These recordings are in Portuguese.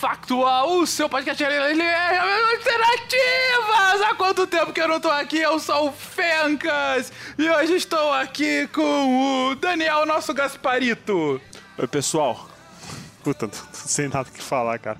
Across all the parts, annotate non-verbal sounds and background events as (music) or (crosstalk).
Contrafactual, o seu podcast ele é alternativas! Há quanto tempo que eu não tô aqui? Eu sou o Fencas e hoje estou aqui com o Daniel, nosso Gasparito. Oi, pessoal. Puta, (laughs) não sei nada o que falar, cara.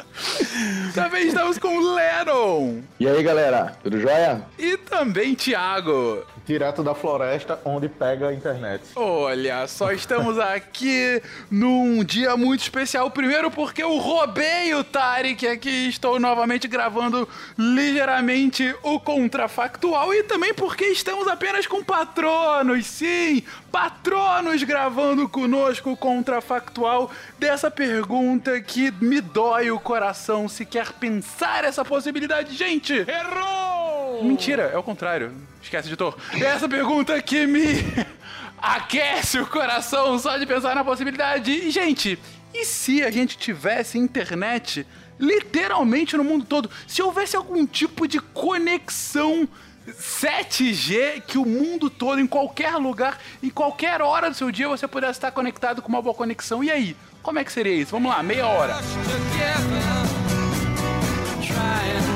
(laughs) também estamos com o Lennon. E aí, galera, tudo jóia? E também Thiago. Direto da floresta onde pega a internet. Olha, só estamos aqui num dia muito especial. Primeiro porque eu roubei o Tarek aqui, estou novamente gravando ligeiramente o contrafactual e também porque estamos apenas com patronos, sim, patronos gravando conosco o contrafactual dessa pergunta que me dói o coração se quer pensar essa possibilidade. Gente, errou! Mentira, é o contrário. Esquece, editor. Essa pergunta que me (laughs) aquece o coração só de pensar na possibilidade. E, gente, e se a gente tivesse internet literalmente no mundo todo? Se houvesse algum tipo de conexão 7G que o mundo todo, em qualquer lugar, em qualquer hora do seu dia, você pudesse estar conectado com uma boa conexão. E aí? Como é que seria isso? Vamos lá, meia hora. I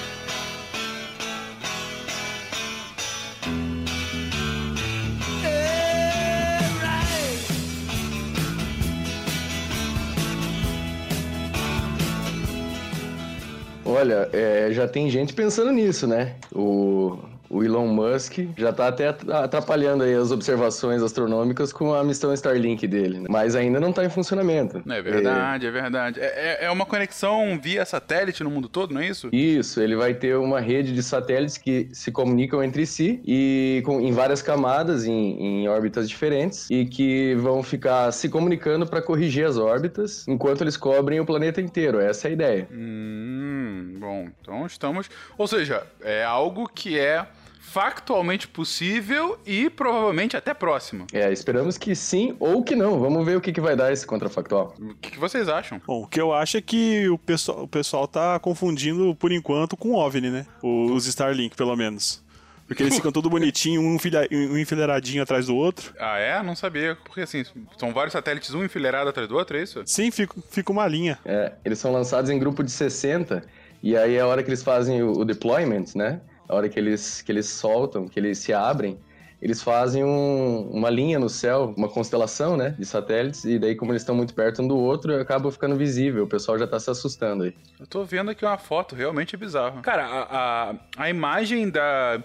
Olha, é, já tem gente pensando nisso, né? O, o Elon Musk já tá até atrapalhando aí as observações astronômicas com a missão Starlink dele, né? mas ainda não tá em funcionamento. É verdade, é, é verdade. É, é, uma conexão via satélite no mundo todo, não é isso? Isso, ele vai ter uma rede de satélites que se comunicam entre si e com, em várias camadas, em, em órbitas diferentes, e que vão ficar se comunicando para corrigir as órbitas enquanto eles cobrem o planeta inteiro. Essa é a ideia. Hum, bom, então estamos. Ou seja, é algo que é factualmente possível e provavelmente até próximo. É, esperamos que sim ou que não. Vamos ver o que, que vai dar esse contrafactual. O que, que vocês acham? Bom, o que eu acho é que o pessoal, o pessoal tá confundindo, por enquanto, com OVNI, né? Os Starlink, pelo menos. Porque eles ficam tudo (laughs) bonitinho, um, um enfileiradinho atrás do outro. Ah, é? Não sabia. Porque assim, são vários satélites, um enfileirado atrás do outro, é isso? Sim, fica, fica uma linha. É, eles são lançados em grupo de 60, e aí é a hora que eles fazem o, o deployment, né? a hora que eles, que eles soltam, que eles se abrem, eles fazem um, uma linha no céu, uma constelação, né, de satélites, e daí como eles estão muito perto um do outro, acaba ficando visível, o pessoal já tá se assustando aí. Eu tô vendo aqui uma foto, realmente bizarro. Cara, a, a, a imagem da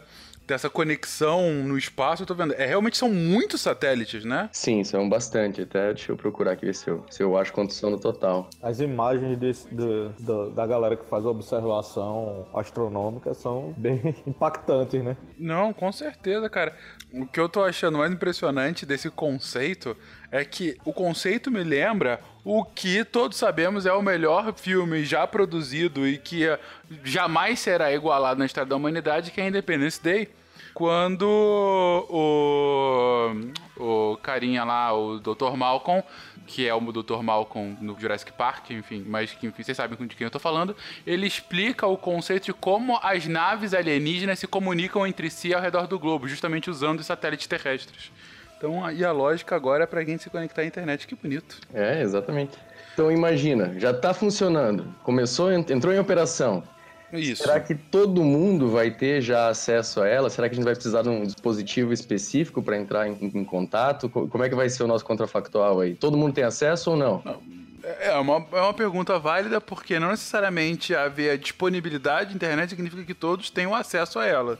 dessa conexão no espaço, eu tô vendo. É, realmente são muitos satélites, né? Sim, são bastante. Até deixa eu procurar aqui ver se eu, se eu acho quantos são no total. As imagens desse, do, do, da galera que faz a observação astronômica são (laughs) bem impactantes, né? Não, com certeza, cara. O que eu tô achando mais impressionante desse conceito é que o conceito me lembra o que todos sabemos é o melhor filme já produzido e que jamais será igualado na história da humanidade, que é Independence Day. Quando o, o carinha lá, o Dr. Malcolm, que é o Dr. Malcolm no Jurassic Park, enfim, mas que enfim, vocês sabem de quem eu tô falando, ele explica o conceito de como as naves alienígenas se comunicam entre si ao redor do globo, justamente usando os satélites terrestres. Então, e a lógica agora é pra gente se conectar à internet. Que bonito. É, exatamente. Então imagina, já está funcionando, começou, entrou em operação. Isso. Será que todo mundo vai ter já acesso a ela? Será que a gente vai precisar de um dispositivo específico para entrar em, em, contato? Como é que vai ser o nosso contrafactual aí? Todo mundo tem acesso ou não? não. É uma, é uma pergunta válida porque não necessariamente haver disponibilidade de internet significa que todos tenham acesso a ela.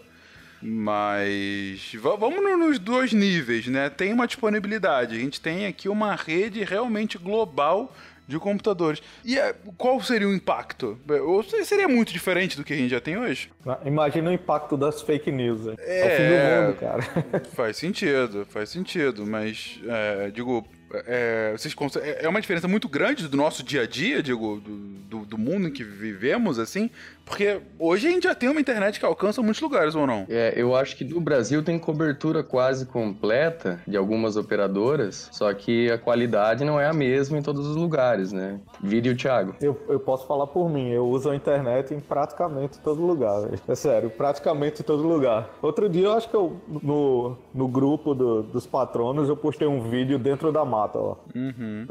Mas vamos nos dois níveis, né? Tem uma disponibilidade. A gente tem aqui uma rede realmente global de computadores. E é, qual seria o impacto? Ou seria muito diferente do que a gente já tem hoje? Imagina o impacto das fake news. É, É. é o fim do mundo, cara. (laughs) Faz sentido, faz sentido, mas é, digo, é, vocês é é uma diferença muito grande do nosso dia a dia, digo, do, do, do mundo em que vivemos, assim, porque hoje a gente já tem uma internet que alcança muitos lugares, ou não? É, eu acho que no Brasil tem cobertura quase completa de algumas operadoras, só que a qualidade não é a mesma em todos os lugares, né? Vídeo Thiago. Eu, eu posso falar por mim, eu uso a internet em praticamente todo lugar, velho. É sério, praticamente todo lugar. Outro dia eu acho que eu, no, no grupo do- dos patronos, eu postei um vídeo dentro da mata, ó.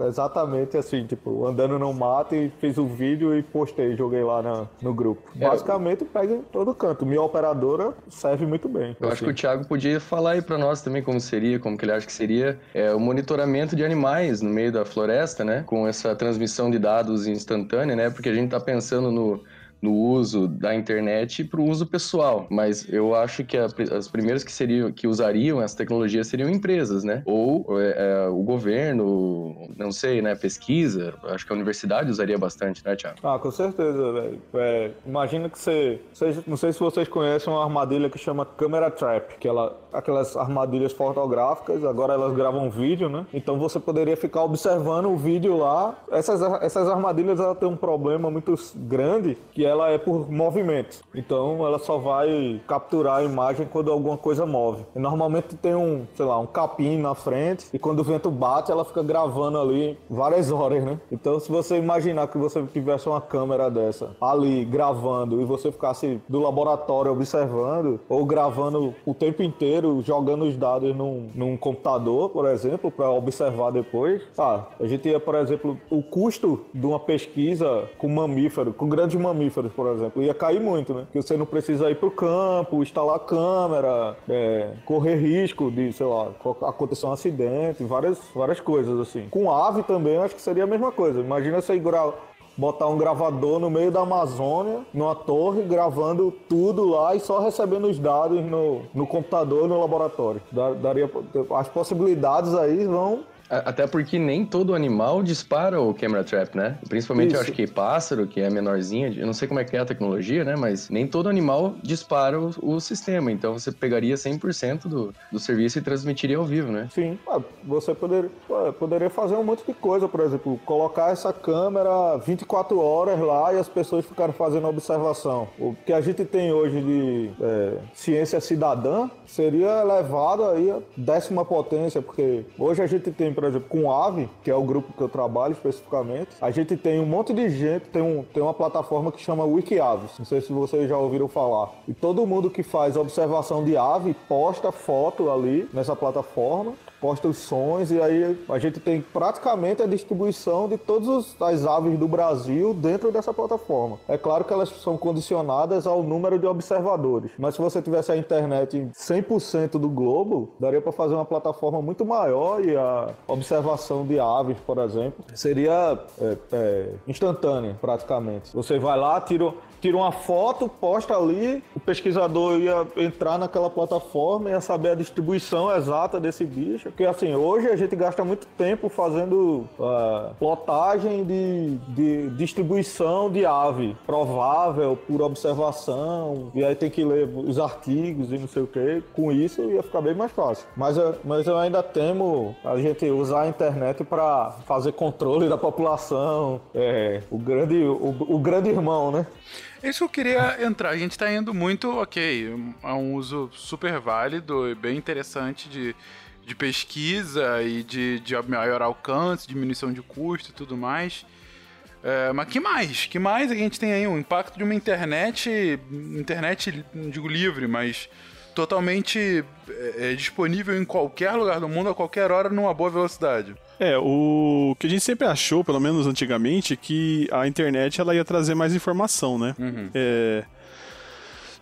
Exatamente assim, tipo, andando no mato e fiz um vídeo e postei, joguei lá na- no grupo. É, Basicamente pega em todo canto. Minha operadora serve muito bem. Eu acho que o Thiago podia falar aí pra nós também como seria, como que ele acha que seria é, o monitoramento de animais no meio da floresta, né? Com essa transmissão de dados instantânea, né? Porque a gente tá pensando no, no uso da internet para o uso pessoal, mas eu acho que a- as primeiras que seriam que usariam essa tecnologia seriam empresas, né? Ou é, é, o governo, não sei, né? Pesquisa. Acho que a universidade usaria bastante, né, Thiago? Ah, com certeza, velho. É, imagina que você, Não sei se vocês conhecem uma armadilha que chama Camera Trap, que ela. Aquelas armadilhas fotográficas, agora elas gravam vídeo, né? Então você poderia ficar observando o vídeo lá. Essas, essas armadilhas ela tem um problema muito grande, que ela é por movimento. Então ela só vai capturar a imagem quando alguma coisa move. E normalmente tem um, sei lá, um capim na frente, e quando o vento bate, ela fica gravando ali várias horas, né? Então se você imaginar que você tivesse uma câmera dessa ali gravando e você ficasse do laboratório observando ou gravando o tempo inteiro, jogando os dados num, num computador, por exemplo, para observar depois, ah, a gente ia, por exemplo, o custo de uma pesquisa com mamífero, com grandes mamíferos, por exemplo, ia cair muito, né? Porque você não precisa ir para o campo, instalar câmera, é, correr risco de, sei lá, acontecer um acidente, várias, várias coisas assim. Com ave também, acho que seria a mesma coisa. Imagina você botar um gravador no meio da Amazônia, numa torre, gravando tudo lá e só recebendo os dados no, no computador, no laboratório. Daria, as possibilidades aí vão Até porque nem todo animal dispara o camera trap, né? Principalmente eu Isso. acho que pássaro, que é menorzinho, eu não sei como é que é a tecnologia, né? Mas nem todo animal dispara o, o sistema. Então você pegaria 100% do, do serviço e transmitiria ao vivo, né? Sim, ah, você poderia, poderia fazer um monte de coisa, por exemplo, colocar essa câmera 24 horas lá e as pessoas ficarem fazendo observação. O que a gente tem hoje de é, ciência cidadã seria levado aí a décima potência, porque hoje a gente tem, por exemplo, com AVE, que é o grupo que eu trabalho especificamente, a gente tem um monte de gente, tem, um, tem uma plataforma que chama WikiAves, não sei se vocês já ouviram falar. E todo mundo que faz observação de ave posta foto ali nessa plataforma posta os sons e aí a gente tem praticamente a distribuição de todas as aves do Brasil dentro dessa plataforma. É claro que elas são condicionadas ao número de observadores, mas se você tivesse a internet em 100% do globo, daria para fazer uma plataforma muito maior e a observação de aves, por exemplo, seria é, é, instantânea praticamente. Você vai lá, tira tira uma foto, posta ali, o pesquisador ia entrar naquela plataforma e ia saber a distribuição exata desse bicho. Porque assim, hoje a gente gasta muito tempo fazendo ah, plotagem de, de distribuição de ave, provável por observação, e aí tem que ler os artigos e não sei o que. Com isso ia ficar bem mais fácil. Mas, eu- mas eu ainda temo a gente usar a internet para fazer controle da população, é, o grande, o, o grande irmão, né? Isso eu queria entrar. A gente tá indo muito, ok, a um uso super válido e bem interessante de, de pesquisa e de, de maior alcance, diminuição de custo e tudo mais. É, mas que mais? Que mais a gente tem aí? O impacto de uma internet, internet, não digo livre, mas totalmente é, é, disponível em qualquer lugar do mundo, a qualquer hora, numa boa velocidade. É, o que a gente sempre achou, pelo menos antigamente, que a internet ela ia trazer mais informação, né? É...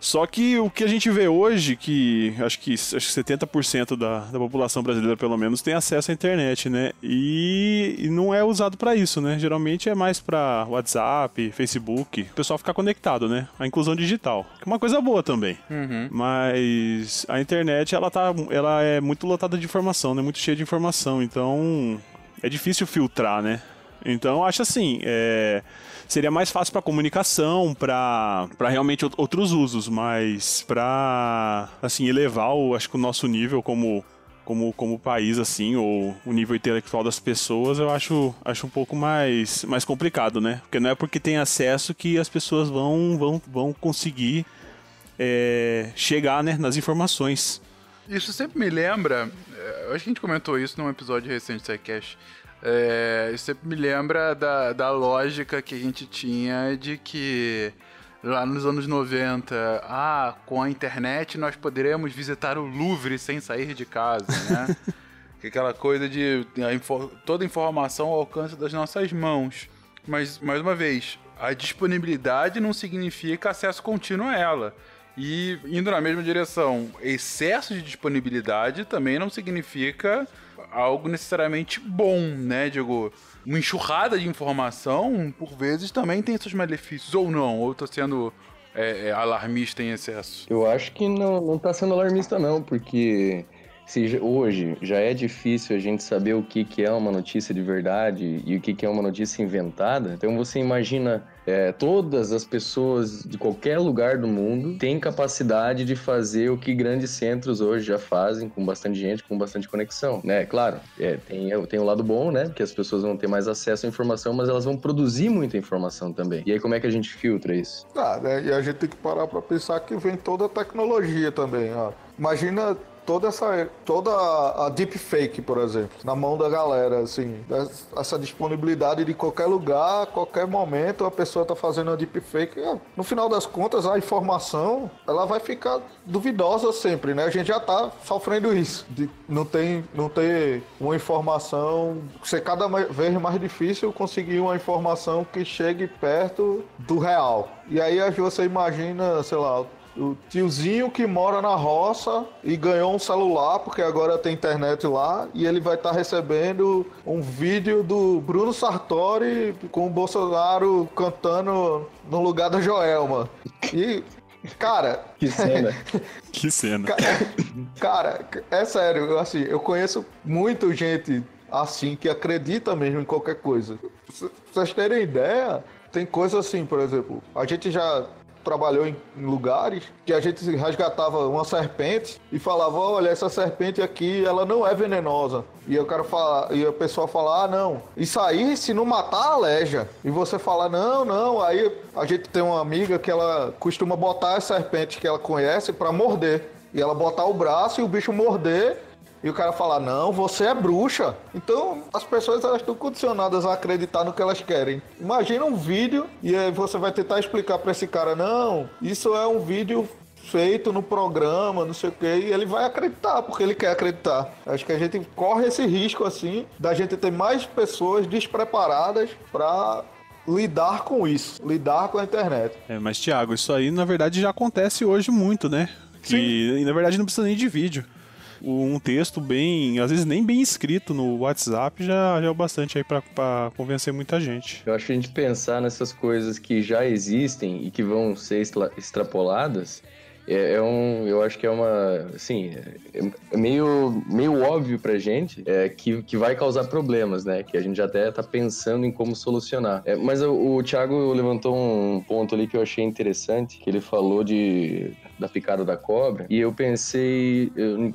Só que o que a gente vê hoje, que acho que, acho que 70% da, da população brasileira, pelo menos, tem acesso à internet, né? E, e não é usado pra isso, né? Geralmente é mais pra WhatsApp, Facebook, o pessoal ficar conectado, né? A inclusão digital, que é uma coisa boa também. Mas a internet, ela, tá, ela é muito lotada de informação, né? Muito cheia de informação, então é difícil filtrar, né? Então, acho assim, é, seria mais fácil para comunicação, para realmente out- outros usos, mas para assim elevar o, acho que o nosso nível como como, como país assim, ou o nível intelectual das pessoas, eu acho, acho um pouco mais, mais complicado, né? Porque não é porque tem acesso que as pessoas vão vão, vão conseguir é, chegar né, nas informações. Isso sempre me lembra. é, acho que a gente comentou isso num episódio recente do SciCast. É, isso sempre me lembra da, da lógica que a gente tinha de que lá nos anos 90, ah, com a internet nós poderemos visitar o Louvre sem sair de casa, né? (laughs) Que Aquela coisa de a info- toda informação ao alcance das nossas mãos. Mas, mais uma vez, a disponibilidade não significa acesso contínuo a ela. E indo na mesma direção, excesso de disponibilidade também não significa algo necessariamente bom, né? Digo, uma enxurrada de informação, por vezes, também tem seus malefícios, ou não, ou tô sendo é, é, alarmista em excesso. Eu acho que não, não tá sendo alarmista, não, porque se hoje já é difícil a gente saber o que, que é uma notícia de verdade e o que, que é uma notícia inventada, então você imagina é, todas as pessoas de qualquer lugar do mundo têm capacidade de fazer o que grandes centros hoje já fazem, com bastante gente, com bastante conexão, né? Claro, é, tem, tem o lado bom, né? Que as pessoas vão ter mais acesso à informação, mas elas vão produzir muita informação também. E aí como é que a gente filtra isso? Ah, né? E a gente tem que parar pra pensar que vem toda a tecnologia também, ó. Imagina toda essa toda a deepfake, por exemplo, na mão da galera, assim, essa- disponibilidade de qualquer lugar, qualquer momento a pessoa tá fazendo a deepfake. É, No final das contas, a informação, ela vai ficar duvidosa sempre, né? A gente já tá sofrendo isso, de não tem não ter uma informação, ser cada vez mais difícil conseguir uma informação que chegue perto do real. E aí você imagina, sei lá, o tiozinho que mora na roça e ganhou um celular, porque agora tem internet lá, e ele vai estar recebendo um vídeo do Bruno Sartori com o Bolsonaro cantando no lugar da Joelma. E, cara, Que cena! (laughs) Que cena. Cara, é sério, eu, assim, eu conheço muita gente assim que acredita mesmo em qualquer coisa. Pra vocês terem ideia, tem coisa assim, por exemplo, a gente já trabalhou em, em lugares que a gente resgatava uma serpente e falava, olha, essa serpente aqui, ela não é venenosa. E eu quero falar, e a pessoa fala, ah, não, isso aí se não matar, aleja. E você fala, não, não, aí a gente tem uma amiga que ela costuma botar as serpentes que ela conhece pra morder. E ela botar o braço e o bicho morder. E o cara falar, não, você é bruxa. Então, as pessoas elas estão condicionadas a acreditar no que elas querem. Imagina um vídeo e aí você vai tentar explicar pra esse cara, não, isso é um vídeo feito no programa, não sei o que, e ele vai acreditar, porque ele quer acreditar. Acho que a gente corre esse risco, assim, da gente ter mais pessoas despreparadas pra lidar com isso, lidar com a internet. É, mas, Thiago, isso aí na verdade já acontece hoje muito, né? Que e, na verdade não precisa nem de vídeo. Um texto bem, às vezes nem bem escrito no WhatsApp já, já é o bastante aí pra convencer muita gente. Eu acho que a gente pensar nessas coisas que já existem e que vão ser extra- extrapoladas é, é um, eu acho que é uma, assim, é, é meio, meio óbvio pra gente é, que, que vai causar problemas, né? Que a gente já até tá pensando em como solucionar. É, mas o, o Thiago levantou um ponto ali que eu achei interessante, que ele falou de da picada da cobra, e eu pensei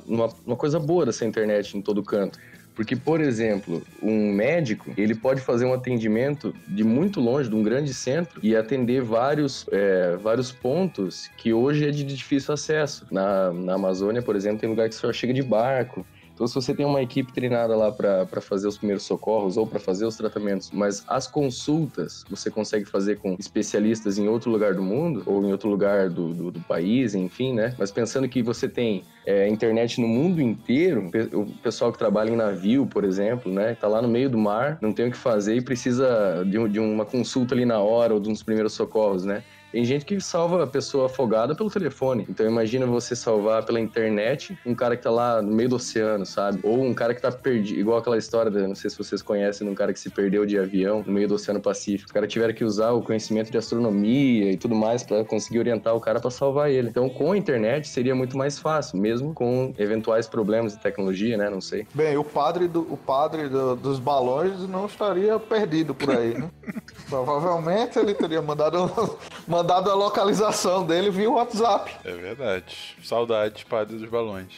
numa, numa coisa boa dessa internet em todo canto. Porque, por exemplo, um médico, ele pode fazer um atendimento de muito longe, de um grande centro, e atender vários, é, vários pontos que hoje é de difícil acesso. Na, na Amazônia, por exemplo, tem lugar que só chega de barco. Então, se você tem uma equipe treinada lá para fazer os primeiros socorros ou para fazer os tratamentos, mas as consultas você consegue fazer com especialistas em outro lugar do mundo ou em outro lugar do, do, do país, enfim, né? Mas pensando que você tem é, internet no mundo inteiro, o pessoal que trabalha em navio, por exemplo, né? Tá lá no meio do mar, não tem o que fazer e precisa de, de uma consulta ali na hora ou de uns primeiros socorros, né? Tem gente que salva a pessoa afogada pelo telefone. Então imagina você salvar pela internet um cara que tá lá no meio do oceano, sabe? Ou um cara que tá perdido, igual aquela história, não sei se vocês conhecem, de um cara que se perdeu de avião no meio do Oceano Pacífico. O cara tiveram que usar o conhecimento de astronomia e tudo mais para conseguir orientar o cara para salvar ele. Então com a internet seria muito mais fácil, mesmo com eventuais problemas de tecnologia, né? Não sei. Bem, o padre, do, o padre do- dos balões não estaria perdido por aí, né? (laughs) Provavelmente ele teria mandado, mandado a localização dele via WhatsApp. É verdade. Saudades, padre dos balões.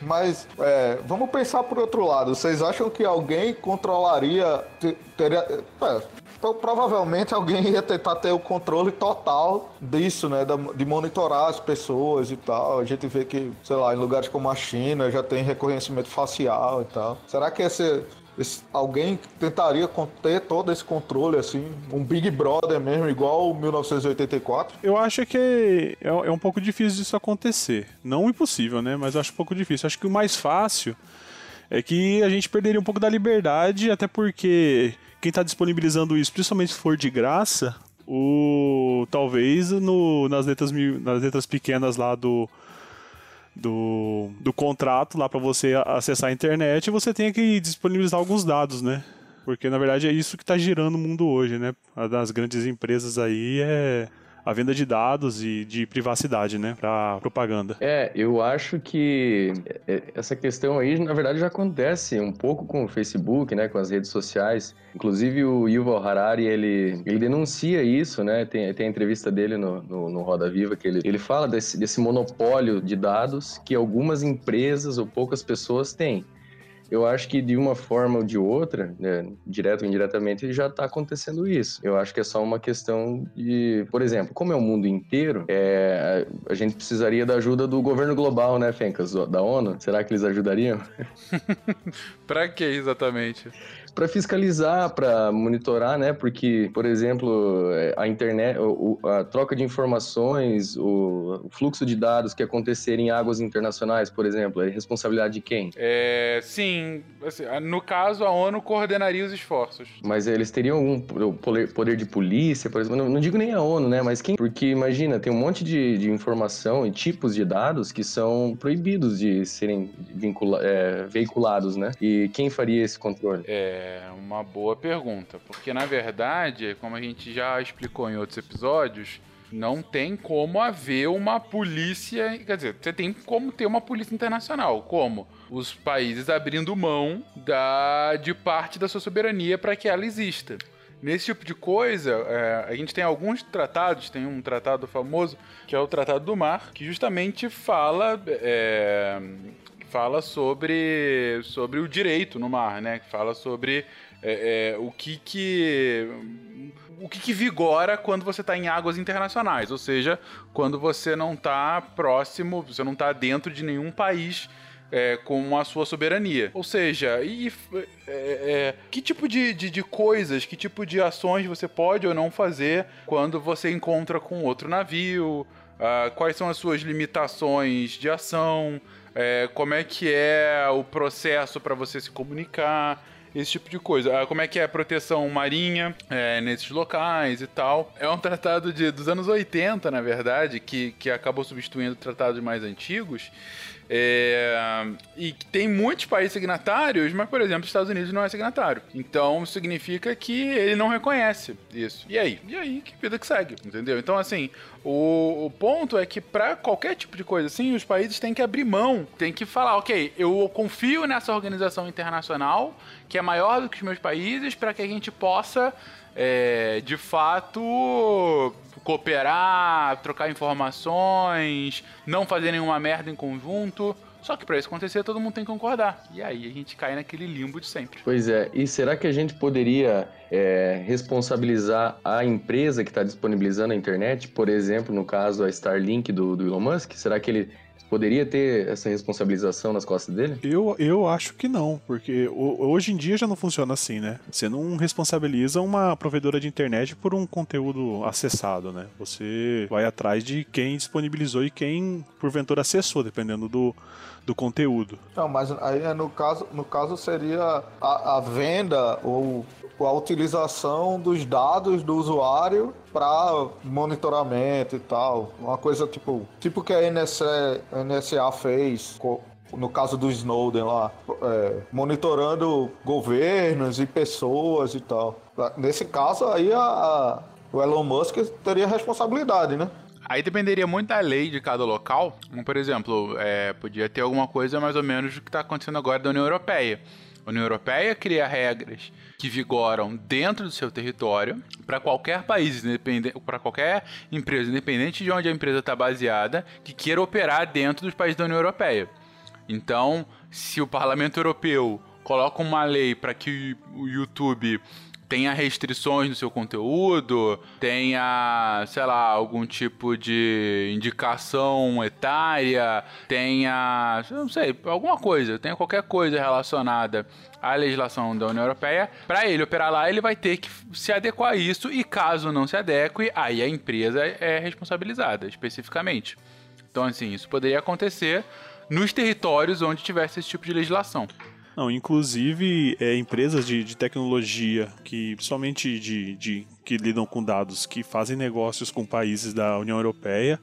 Mas é, vamos pensar por outro lado. Vocês acham que alguém controlaria. te- Teria, é, pro- provavelmente alguém ia tentar ter o controle total disso, né? De monitorar as pessoas e tal. A gente vê que, sei lá, em lugares como a China já tem reconhecimento facial e tal. Será que esse. Esse- alguém tentaria ter todo esse controle, assim, um Big Brother mesmo, igual o 1984? Eu acho que é, é um pouco difícil disso acontecer. Não impossível, né? Mas acho um pouco difícil. Acho que o mais fácil é que a gente perderia um pouco da liberdade, até porque quem está disponibilizando isso, principalmente se for de graça, o talvez no, nas, letras, nas letras pequenas lá do, do, do contrato lá para você acessar a internet, você tenha que disponibilizar alguns dados, né? Porque na verdade é isso que está girando o mundo hoje, né? A das grandes empresas aí é a venda de dados e de privacidade, né? Para propaganda. É, eu acho que é, essa questão aí, na verdade, já acontece um pouco com o Facebook, né, com as redes sociais. Inclusive o Yuval Harari, ele, ele denuncia isso, né, tem, tem a entrevista dele no, no, no Roda Viva, que ele, ele fala desse, desse monopólio de dados que algumas empresas ou poucas pessoas têm. Eu acho que de uma forma ou de outra, né, direto ou indiretamente, já está acontecendo isso. Eu acho que é só uma questão de, por exemplo, como é o mundo inteiro, é, a gente precisaria da ajuda do governo global, né, Fencas, da ONU. Será que eles ajudariam? (laughs) Pra que exatamente? Para fiscalizar, para monitorar, né? Porque, por exemplo, é, a internet, a troca de informações, o, fluxo de dados que acontecer em águas internacionais, por exemplo, é responsabilidade de quem? É, sim, assim, no caso a ONU coordenaria os esforços. Mas eles teriam algum poder, poder de polícia, por exemplo? Não, não digo nem a ONU, né? Mas quem? Porque imagina, tem um monte de, de informação e tipos de dados que são proibidos de serem vincula, é, veiculados, né? E quem faria esse controle? É uma boa pergunta, porque na verdade, como a gente já explicou em outros episódios, não tem como haver uma polícia. Quer dizer, você tem como ter uma polícia internacional. Como? Os países abrindo mão da, de parte da sua soberania para que ela exista. Nesse tipo de coisa, é, a gente tem alguns tratados, tem um tratado famoso, que é o Tratado do Mar, que justamente fala. é, fala sobre, sobre o direito no mar, né? Que fala sobre é, é, o que que o que, que vigora quando você está em águas internacionais, ou seja, quando você não está próximo, você não está dentro de nenhum país é, com a sua soberania. Ou seja, e, é, é, que tipo de, de, de coisas, que tipo de ações você pode ou não fazer quando você encontra com outro navio, ah, quais são as suas limitações de ação, é, como é que é o processo para você se comunicar, esse tipo de coisa. Ah, como é que é a proteção marinha é, nesses locais e tal. É um tratado de, dos anos 80, na verdade, que, que acabou substituindo tratados mais antigos. É, e tem muitos países signatários, mas, por exemplo, os Estados Unidos não é signatário. Então, significa que ele não reconhece isso. E aí? E aí, que vida que segue, entendeu? Então, assim, o, o ponto é que para qualquer tipo de coisa assim, os países têm que abrir mão, têm que falar, ok, eu confio nessa organização internacional que é maior do que os meus países para que a gente possa, é, de fato, cooperar, trocar informações, não fazer nenhuma merda em conjunto. Só que para isso acontecer, todo mundo tem que concordar. E aí a gente cai naquele limbo de sempre. Pois é, e será que a gente poderia é, responsabilizar a empresa que está disponibilizando a internet? Por exemplo, no caso, a Starlink do, do Elon Musk? Será que ele poderia ter essa responsabilização nas costas dele? Eu, eu acho que não, porque ho- hoje em dia já não funciona assim, né? Você não responsabiliza uma provedora de internet por um conteúdo acessado, né? Você vai atrás de quem disponibilizou e quem, porventura, acessou, dependendo do, do conteúdo. Não, mas aí é no caso, no caso seria a, a venda ou a utilização dos dados do usuário para monitoramento e tal. Uma coisa tipo, tipo que a NSA, NSA fez no caso do Snowden lá, é, monitorando governos e pessoas e tal. Nesse caso aí a- a- o Elon Musk teria responsabilidade, né? Aí dependeria muito da lei de cada local. Por exemplo, é, podia ter alguma coisa mais ou menos do que está acontecendo agora da União Europeia. A União Europeia cria regras que vigoram dentro do seu território para qualquer país, para qualquer empresa, independente de onde a empresa está baseada, que queira operar dentro dos países da União Europeia. Então, se o Parlamento Europeu coloca uma lei para que o YouTube tenha restrições no seu conteúdo, tenha, sei lá, algum tipo de indicação etária, tenha, não sei, alguma coisa, tenha qualquer coisa relacionada à legislação da União Europeia, para ele operar lá, ele vai ter que se adequar a isso e caso não se adeque, aí a empresa é responsabilizada especificamente. Então, assim, isso poderia acontecer nos territórios onde tivesse esse tipo de legislação. Não, inclusive é, empresas de, de tecnologia que, principalmente de, de que lidam com dados, que fazem negócios com países da União Europeia,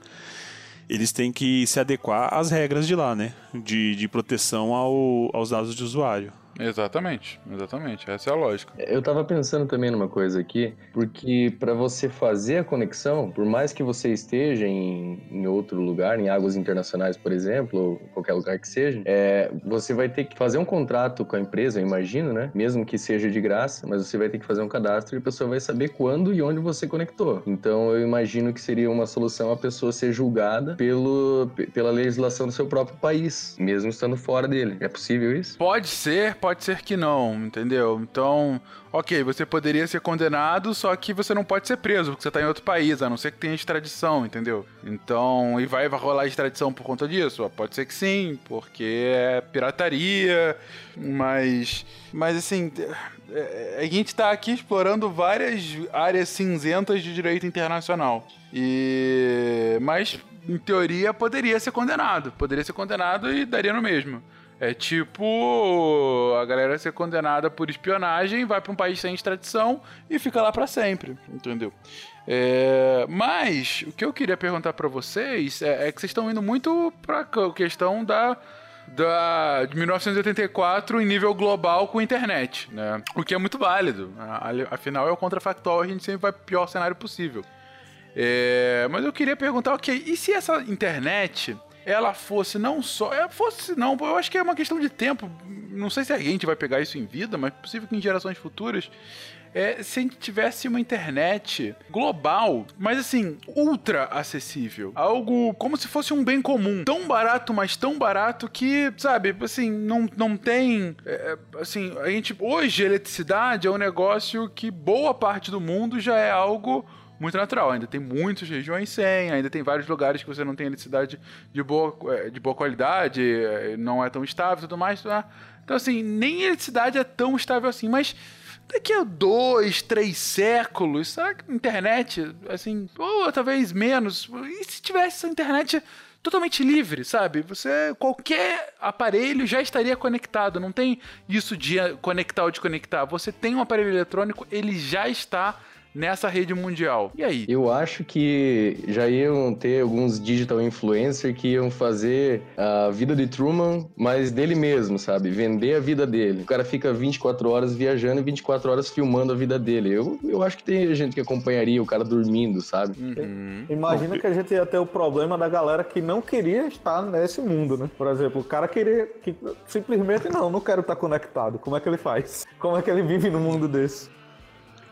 eles têm que se adequar às regras de lá, né? De, de proteção ao, aos dados de usuário. Exatamente, exatamente. Essa é a lógica. Eu tava pensando também numa coisa aqui, porque para você fazer a conexão, por mais que você esteja em, em outro lugar, em águas internacionais, por exemplo, ou qualquer lugar que seja, é, você vai ter que fazer um contrato com a empresa, eu imagino, né? Mesmo que seja de graça, mas você vai ter que fazer um cadastro e a pessoa vai saber quando e onde você conectou. Então eu imagino que seria uma solução a pessoa ser julgada pelo, pela legislação do seu próprio país, mesmo estando fora dele. É possível isso? Pode ser, pode ser que não, entendeu? Então, ok, você poderia ser condenado, só que você não pode ser preso, porque você tá em outro país, a não ser que tenha extradição, entendeu? Então, e vai, rolar extradição por conta disso? Pode ser que sim, porque é pirataria, mas. Mas assim. é, A gente tá aqui explorando várias áreas cinzentas de direito internacional. E. Mas, em teoria, poderia ser condenado. Poderia ser condenado e daria no mesmo. É tipo a galera ser condenada por espionagem, vai para um país sem extradição e fica lá para sempre, entendeu? É, mas o que eu queria perguntar para vocês é, é, que vocês estão indo muito para a questão da da, de 1984 em nível global com internet, né? O que é muito válido. Afinal, é o contrafactual, a gente sempre vai pro pior cenário possível. É, mas eu queria perguntar, ok, e se essa internet ela fosse não só. Ela fosse não, eu acho que é uma questão de tempo. Não sei se a gente vai pegar isso em vida, mas é possível que em gerações futuras. É, se a gente tivesse uma internet global, mas assim, ultra acessível. Algo como se fosse um bem comum. Tão barato, mas tão barato que, sabe, assim, não, não tem. É, assim, a gente. Hoje, eletricidade é um negócio que boa parte do mundo já é algo muito natural. Ainda tem muitas regiões sem, ainda tem vários lugares que você não tem eletricidade de boa, de boa qualidade, não é tão estável e tudo mais. Tá? Então, assim, nem eletricidade é tão estável assim, mas daqui a dois, três séculos, será que internet, assim, ou talvez menos, e se tivesse essa internet totalmente livre, sabe? Você, qualquer aparelho já estaria conectado, não tem isso de conectar ou desconectar. Você tem um aparelho eletrônico, ele já está nessa rede mundial. E aí? Eu acho que já iam ter alguns digital influencers que iam fazer a vida de Truman, mas dele mesmo, sabe? Vender a vida dele. O cara fica 24 horas viajando e 24 horas filmando a vida dele. Eu, eu acho que tem gente que acompanharia o cara dormindo, sabe? Uhum. Imagina que a gente ia ter o problema da galera que não queria estar nesse mundo, né? Por exemplo, o cara queria que simplesmente não, não quero estar conectado. Como é que ele faz? Como é que ele vive no mundo desse?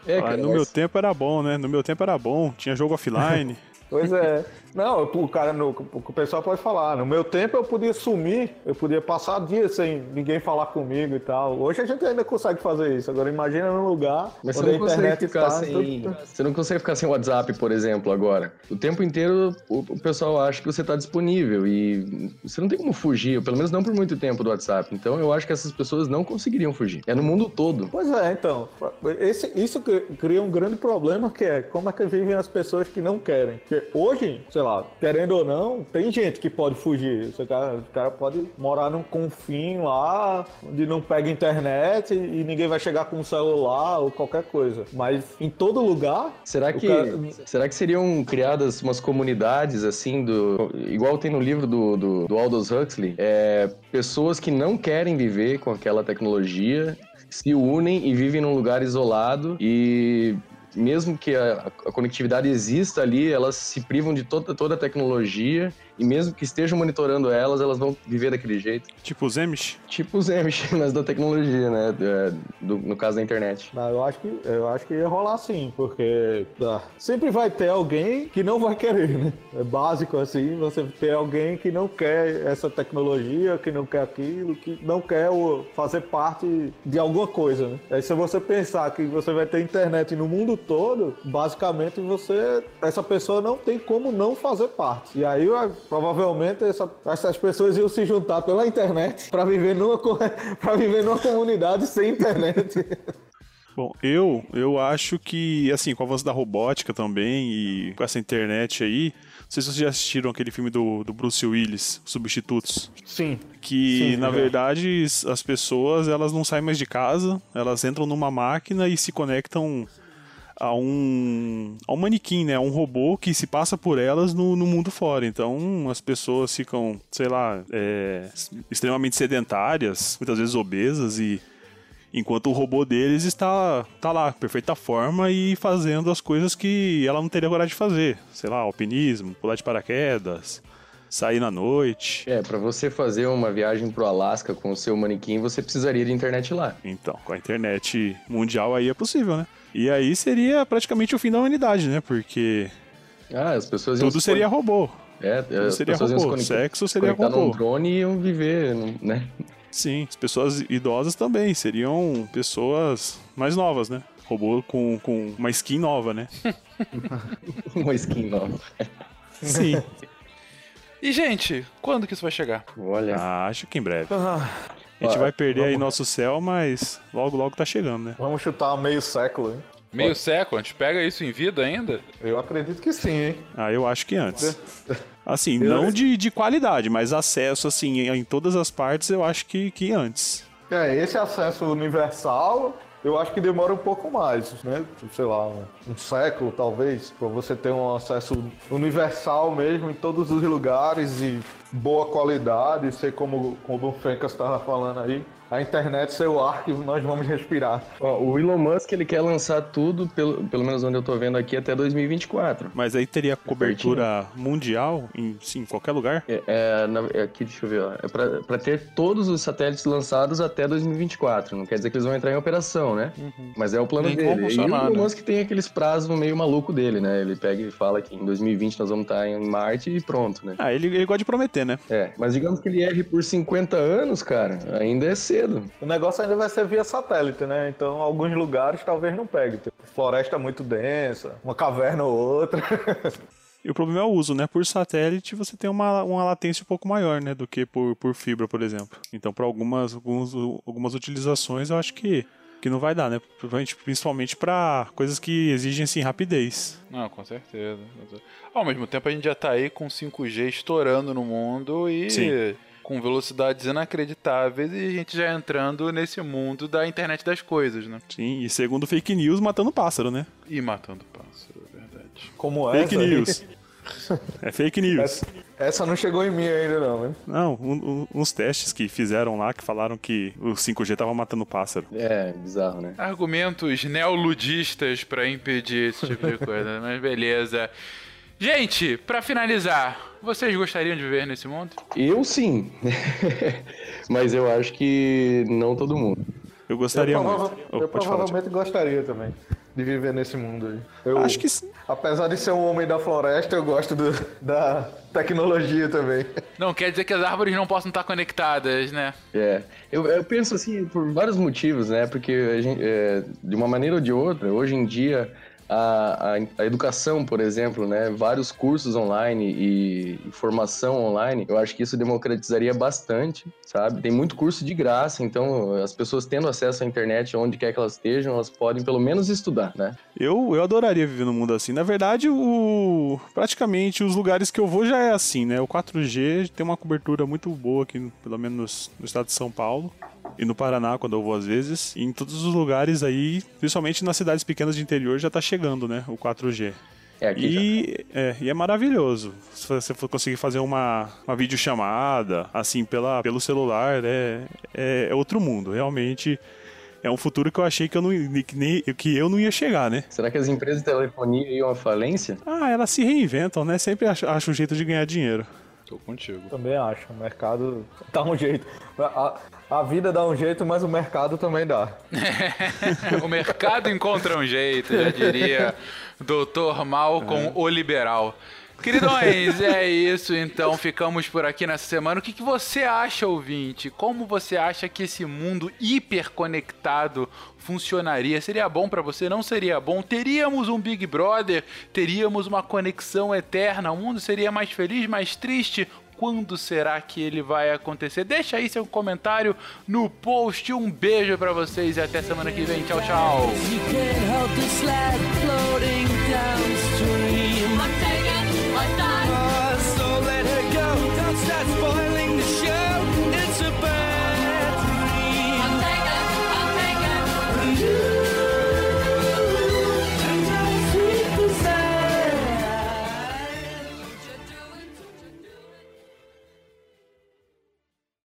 É, ah, no mas... meu tempo era bom, né? No meu tempo era bom, tinha jogo offline. (laughs) pois é. Não, o cara, no, o pessoal pode falar. No meu tempo eu podia sumir, eu podia passar dias sem ninguém falar comigo e tal. Hoje a gente ainda consegue fazer isso. Agora imagina num lugar Mas você não consegue ficar está, sem. Tudo... Você não consegue ficar sem WhatsApp, por exemplo, agora. O tempo inteiro o, o pessoal acha que você está disponível e você não tem como fugir, pelo menos não por muito tempo do WhatsApp. Então eu acho que essas pessoas não conseguiriam fugir. É no mundo todo. Pois é, então. Esse, isso cria um grande problema que é como é que vivem as pessoas que não querem. Que Porque hoje, sei lá, querendo ou não, tem gente que pode fugir. O cara, o cara pode morar num confim lá, onde não pega internet e ninguém vai chegar com um celular ou qualquer coisa. Mas em todo lugar. Será que, cara... será que seriam criadas umas comunidades assim, do igual tem no livro do, do, do Aldous Huxley? É, pessoas que não querem viver com aquela tecnologia se unem e vivem num lugar isolado e mesmo que a, a, conectividade exista ali, elas se privam de toda, toda a tecnologia e mesmo que estejam monitorando elas, elas vão viver daquele jeito. Tipo os Amish? Tipo os Amish, (laughs) mas da tecnologia, né? É, do, no caso da internet. Não, eu acho que eu acho que ia rolar sim, porque ah, sempre vai ter alguém que não vai querer, né? É básico assim, você ter alguém que não quer essa tecnologia, que não quer aquilo, que não quer fazer parte de alguma coisa, né? Aí se você pensar que você vai ter internet no mundo todo, basicamente você essa pessoa não tem como não fazer parte. E aí provavelmente essa, essas pessoas iam se juntar pela internet (laughs) para viver numa (laughs) para viver numa comunidade sem internet. (laughs) Bom, eu eu acho que assim, com o avanço da robótica também e com essa internet aí, não sei se vocês já assistiram aquele filme do, do Bruce Willis, Substitutos. Sim. Que, Sim, na já. verdade, as pessoas, elas não saem mais de casa, elas entram numa máquina e se conectam a um, a um manequim, né? A um robô que se passa por elas no, no mundo fora. Então as pessoas ficam, sei lá, é, extremamente sedentárias, muitas vezes obesas e enquanto o robô deles está tá lá, perfeita forma e fazendo as coisas que ela não teria coragem de fazer. Sei lá, alpinismo, pular de paraquedas, sair na noite. É, para você fazer uma viagem pro Alasca com o seu manequim, você precisaria de internet lá. Então, com a internet mundial aí é possível, né? E aí seria praticamente o fim da humanidade, né? Porque ah, as pessoas tudo seria robô. É, tudo as seria pessoas iam se robô. conectar- Sexo seria robô. num drone e iam viver, né? Sim, as pessoas idosas também seriam pessoas mais novas, né? Robô com, com uma skin nova, né? (laughs) Uma skin nova. Sim. E, gente, quando que isso vai chegar? Olha. Ah, acho que em breve. Ah, A gente vai perder aí vamos- nosso céu, mas logo, logo tá chegando, né? Vamos chutar meio século, hein? Meio século? A gente pega isso em vida ainda? Eu acredito que sim, hein? Ah, eu acho que antes. (laughs) Assim, Eu- não de, de qualidade, mas acesso, assim, em, em todas as partes, eu acho que, que antes. É, esse acesso universal, eu acho que demora um pouco mais, né? Sei lá, um, um século talvez, para você ter um acesso universal mesmo em todos os lugares e boa qualidade, ser como, como o Fencas estava falando aí. A internet ser o ar que nós vamos respirar. Ó, o Elon Musk ele quer lançar tudo, pelo, pelo menos onde eu tô vendo aqui, até 2024. Mas aí teria cobertura mundial em, sim, em qualquer lugar? É, é, na- é aqui, deixa eu ver, ó. É pra, pra ter todos os satélites lançados até 2024. Não quer dizer que eles vão entrar em operação, né? Mas é o plano Nem dele. E o Elon né? Musk tem aqueles prazos meio maluco dele, né? Ele pega e fala que em 2020 nós vamos estar em Marte e pronto, né? Ah, ele, ele gosta de prometer, né? É, mas digamos que ele erre por 50 anos, cara, ainda é cedo. O negócio ainda vai ser via satélite, né? Então, alguns lugares talvez não pegue. Tipo, floresta muito densa, uma caverna ou outra. E o problema é o uso, né? Por satélite você tem uma, uma latência um pouco maior, né? Do que por, por fibra, por exemplo. Então, para algumas, alguns, algumas utilizações, eu acho que, que não vai dar, né? Principalmente para coisas que exigem, assim, rapidez. Não, com certeza. Ao mesmo tempo, a gente já tá aí com 5G estourando no mundo e Sim. com velocidades inacreditáveis e a gente já entrando nesse mundo da internet das coisas, né? Sim, e segundo fake news, matando pássaro, né? E matando pássaro, é verdade. Como Fake essa. aí. news. (laughs) (laughs) É fake news. Essa, essa não chegou em mim ainda, não, né? Não, um- um- uns testes que fizeram lá que falaram que o 5G tava matando pássaro. É, bizarro, né? Argumentos neoludistas pra impedir esse tipo de coisa, mas beleza. Gente, pra finalizar, vocês gostariam de viver nesse mundo? Eu sim. (laughs) mas eu acho que não todo mundo. Eu gostaria eu muito. Oh, eu pode falar, provavelmente gostaria também de viver nesse mundo aí. Eu, Acho que sim. Apesar de ser um homem da floresta, eu gosto do- da tecnologia também. Não quer dizer que as árvores não possam estar conectadas, né? É, eu, eu penso assim por vários motivos, né? Porque a gente, é, de uma maneira ou de outra, hoje em dia a, a, educação, por exemplo, né? Vários cursos online e, e formação online, eu acho que isso democratizaria bastante, sabe? Tem muito curso de graça, então as pessoas tendo acesso à internet onde quer que elas estejam, elas podem pelo menos estudar, né? Eu, eu adoraria viver num mundo assim. Na verdade, o praticamente os lugares que eu vou já é assim, né? O 4G tem uma cobertura muito boa aqui, pelo menos no estado de São Paulo e no Paraná, quando eu vou às vezes. E em todos os lugares aí, principalmente nas cidades pequenas de interior, já tá chegando, né? O 4G. É, aqui E é, e é maravilhoso. Se você for conseguir fazer uma, uma videochamada, assim, pela, pelo celular, né? É, é outro mundo. Realmente é um futuro que eu achei que eu não, que nem, que eu não ia chegar, né? Será que as empresas de telefonia iam à falência? Ah, elas se reinventam, né? Sempre acham acha um jeito de ganhar dinheiro. Tô contigo. Também acho, o mercado (laughs) dá um jeito. A, a vida dá um jeito, mas o mercado também dá. (laughs) o mercado encontra um jeito, já diria Dr. Malcolm, o liberal. Queridões, é isso então. Ficamos por aqui nessa semana. O que, que você acha, ouvinte? Como você acha que esse mundo hiperconectado funcionaria? Seria bom pra você? Não seria bom? Teríamos um Big Brother? Teríamos uma conexão eterna? O mundo seria mais feliz, mais triste? Quando será que ele vai acontecer? Deixa aí seu comentário no post. Um beijo pra vocês e até semana que vem. Tchau, tchau. What the?